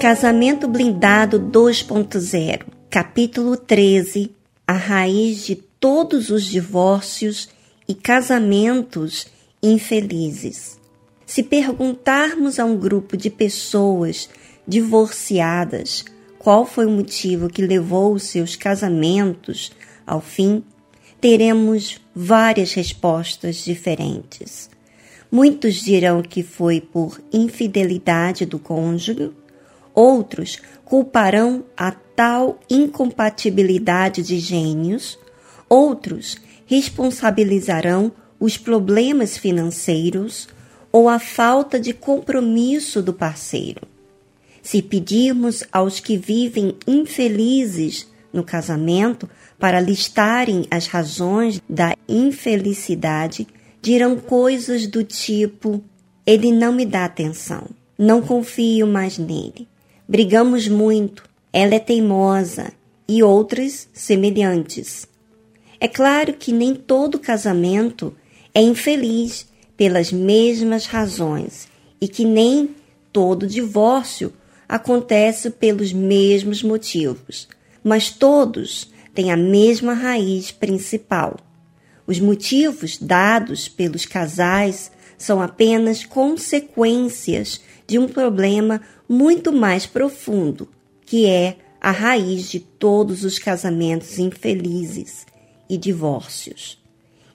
Casamento Blindado 2.0, capítulo 13 A raiz de todos os divórcios e casamentos infelizes. Se perguntarmos a um grupo de pessoas divorciadas qual foi o motivo que levou seus casamentos ao fim, teremos várias respostas diferentes. Muitos dirão que foi por infidelidade do cônjuge, outros culparão a tal incompatibilidade de gênios, outros responsabilizarão os problemas financeiros ou a falta de compromisso do parceiro. Se pedirmos aos que vivem infelizes no casamento para listarem as razões da infelicidade, dirão coisas do tipo: ele não me dá atenção, não confio mais nele, brigamos muito, ela é teimosa e outras semelhantes. É claro que nem todo casamento é infeliz pelas mesmas razões e que nem todo divórcio acontece pelos mesmos motivos, mas todos têm a mesma raiz principal. Os motivos dados pelos casais são apenas consequências de um problema muito mais profundo, que é a raiz de todos os casamentos infelizes e divórcios.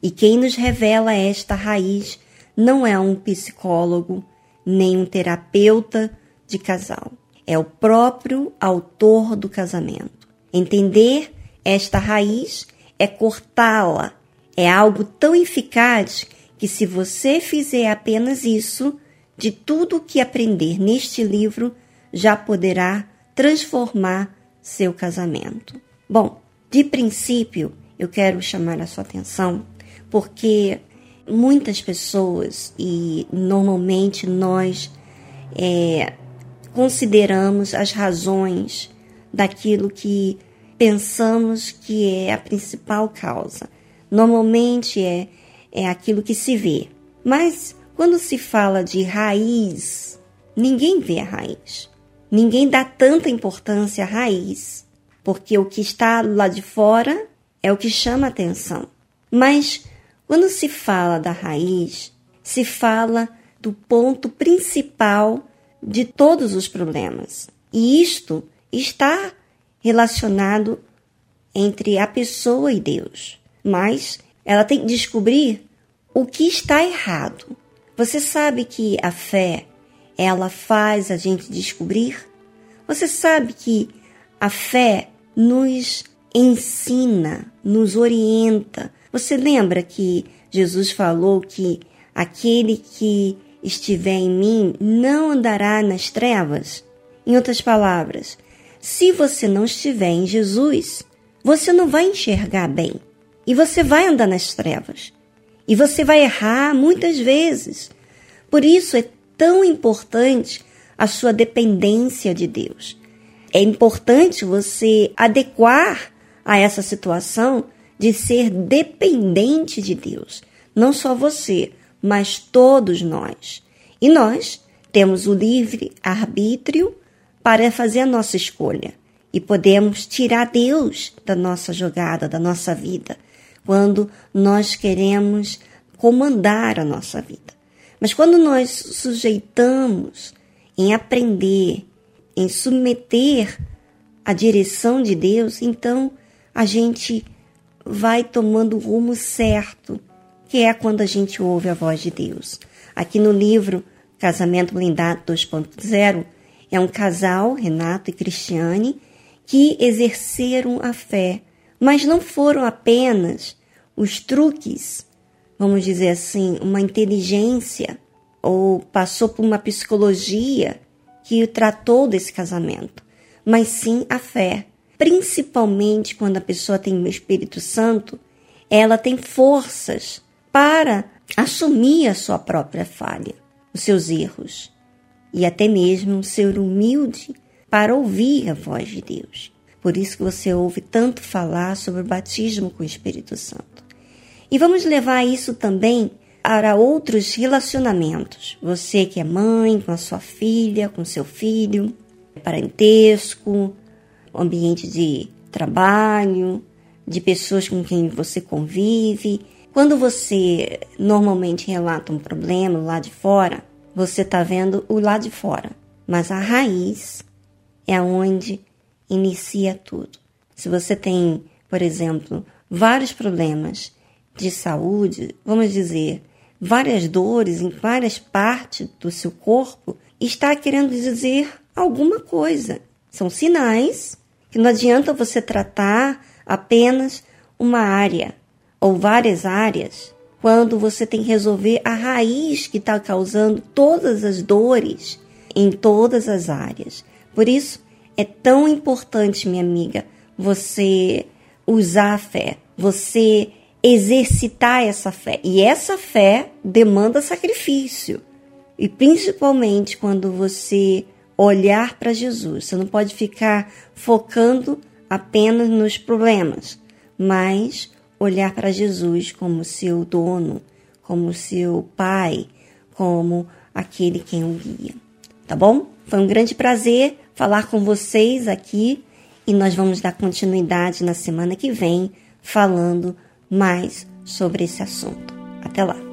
E quem nos revela esta raiz não é um psicólogo nem um terapeuta de casal. É o próprio autor do casamento. Entender esta raiz é cortá-la. É algo tão eficaz que, se você fizer apenas isso, de tudo o que aprender neste livro, já poderá transformar seu casamento. Bom, de princípio, eu quero chamar a sua atenção porque muitas pessoas e normalmente nós é, consideramos as razões daquilo que pensamos que é a principal causa. Normalmente é, é aquilo que se vê. Mas quando se fala de raiz, ninguém vê a raiz. Ninguém dá tanta importância à raiz, porque o que está lá de fora é o que chama atenção. Mas quando se fala da raiz, se fala do ponto principal de todos os problemas. E isto está relacionado entre a pessoa e Deus. Mas ela tem que descobrir o que está errado. Você sabe que a fé, ela faz a gente descobrir? Você sabe que a fé nos ensina, nos orienta. Você lembra que Jesus falou que aquele que estiver em mim não andará nas trevas? Em outras palavras, se você não estiver em Jesus, você não vai enxergar bem e você vai andar nas trevas e você vai errar muitas vezes. Por isso é tão importante a sua dependência de Deus. É importante você adequar a essa situação de ser dependente de Deus. Não só você, mas todos nós. E nós temos o livre arbítrio para fazer a nossa escolha. E podemos tirar Deus da nossa jogada, da nossa vida, quando nós queremos comandar a nossa vida. Mas quando nós sujeitamos em aprender, em submeter a direção de Deus, então a gente vai tomando o rumo certo, que é quando a gente ouve a voz de Deus. Aqui no livro Casamento Blindado 2.0, é um casal, Renato e Cristiane, que exerceram a fé, mas não foram apenas os truques, vamos dizer assim, uma inteligência ou passou por uma psicologia que tratou desse casamento, mas sim a fé principalmente quando a pessoa tem o Espírito Santo, ela tem forças para assumir a sua própria falha, os seus erros, e até mesmo ser humilde para ouvir a voz de Deus. Por isso que você ouve tanto falar sobre o batismo com o Espírito Santo. E vamos levar isso também para outros relacionamentos. Você que é mãe, com a sua filha, com seu filho. parentesco, ambiente de trabalho, de pessoas com quem você convive. Quando você normalmente relata um problema lá de fora, você está vendo o lá de fora, mas a raiz é onde inicia tudo. Se você tem, por exemplo, vários problemas de saúde, vamos dizer, várias dores em várias partes do seu corpo, está querendo dizer alguma coisa. São sinais que não adianta você tratar apenas uma área ou várias áreas quando você tem que resolver a raiz que está causando todas as dores em todas as áreas. Por isso, é tão importante, minha amiga, você usar a fé, você exercitar essa fé. E essa fé demanda sacrifício. E principalmente quando você olhar para Jesus. Você não pode ficar focando apenas nos problemas, mas olhar para Jesus como seu dono, como seu pai, como aquele quem o guia. Tá bom? Foi um grande prazer falar com vocês aqui e nós vamos dar continuidade na semana que vem falando mais sobre esse assunto. Até lá!